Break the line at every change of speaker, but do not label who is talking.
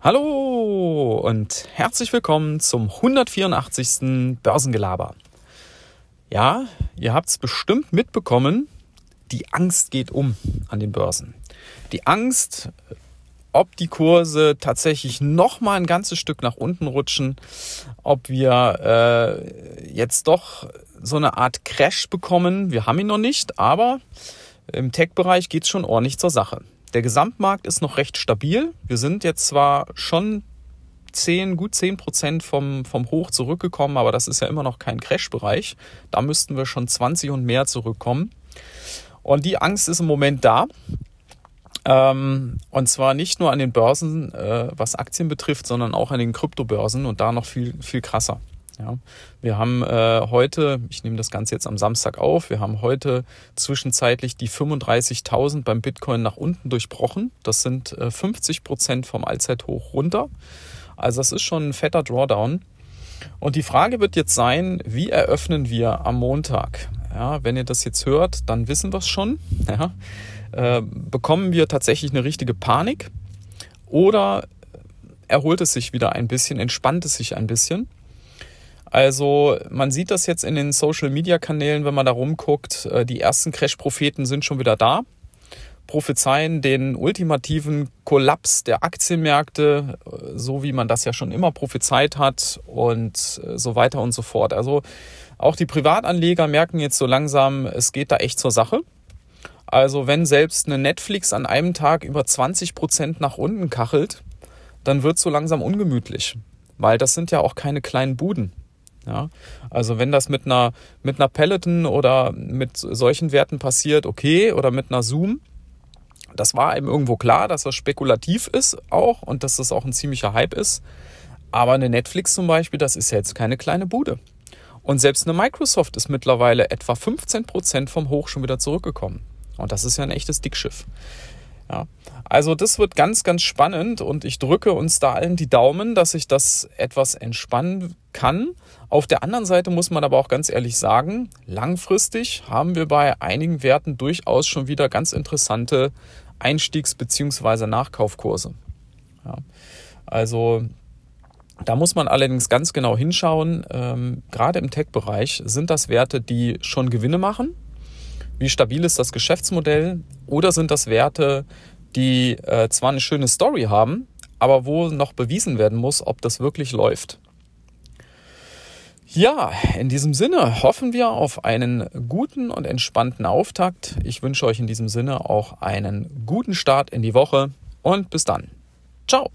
Hallo und herzlich willkommen zum 184. Börsengelaber. Ja, ihr habt es bestimmt mitbekommen, die Angst geht um an den Börsen. Die Angst, ob die Kurse tatsächlich noch mal ein ganzes Stück nach unten rutschen, ob wir äh, jetzt doch so eine Art Crash bekommen. Wir haben ihn noch nicht, aber im Tech-Bereich geht es schon ordentlich zur Sache. Der Gesamtmarkt ist noch recht stabil. Wir sind jetzt zwar schon 10, gut 10 Prozent vom, vom Hoch zurückgekommen, aber das ist ja immer noch kein Crash-Bereich. Da müssten wir schon 20 und mehr zurückkommen. Und die Angst ist im Moment da. Ähm, und zwar nicht nur an den Börsen, äh, was Aktien betrifft, sondern auch an den Kryptobörsen und da noch viel, viel krasser. Ja, wir haben äh, heute, ich nehme das Ganze jetzt am Samstag auf, wir haben heute zwischenzeitlich die 35.000 beim Bitcoin nach unten durchbrochen. Das sind äh, 50 Prozent vom Allzeithoch runter. Also das ist schon ein fetter Drawdown. Und die Frage wird jetzt sein, wie eröffnen wir am Montag? Ja, wenn ihr das jetzt hört, dann wissen wir es schon. Ja, äh, bekommen wir tatsächlich eine richtige Panik oder erholt es sich wieder ein bisschen, entspannt es sich ein bisschen? Also man sieht das jetzt in den Social-Media-Kanälen, wenn man da rumguckt. Äh, die ersten Crash-Propheten sind schon wieder da, prophezeien den ultimativen Kollaps der Aktienmärkte, äh, so wie man das ja schon immer prophezeit hat und äh, so weiter und so fort. Also auch die Privatanleger merken jetzt so langsam, es geht da echt zur Sache. Also wenn selbst eine Netflix an einem Tag über 20 Prozent nach unten kachelt, dann wird es so langsam ungemütlich, weil das sind ja auch keine kleinen Buden. Ja, also wenn das mit einer, mit einer Peloton oder mit solchen Werten passiert, okay, oder mit einer Zoom, das war eben irgendwo klar, dass das spekulativ ist auch und dass das auch ein ziemlicher Hype ist. Aber eine Netflix zum Beispiel, das ist ja jetzt keine kleine Bude. Und selbst eine Microsoft ist mittlerweile etwa 15 Prozent vom Hoch schon wieder zurückgekommen. Und das ist ja ein echtes Dickschiff. Ja. Also das wird ganz, ganz spannend und ich drücke uns da allen die Daumen, dass sich das etwas entspannen kann. Auf der anderen Seite muss man aber auch ganz ehrlich sagen, langfristig haben wir bei einigen Werten durchaus schon wieder ganz interessante Einstiegs- bzw. Nachkaufkurse. Ja. Also da muss man allerdings ganz genau hinschauen. Ähm, gerade im Tech-Bereich sind das Werte, die schon Gewinne machen. Wie stabil ist das Geschäftsmodell? Oder sind das Werte, die äh, zwar eine schöne Story haben, aber wo noch bewiesen werden muss, ob das wirklich läuft? Ja, in diesem Sinne hoffen wir auf einen guten und entspannten Auftakt. Ich wünsche euch in diesem Sinne auch einen guten Start in die Woche und bis dann. Ciao.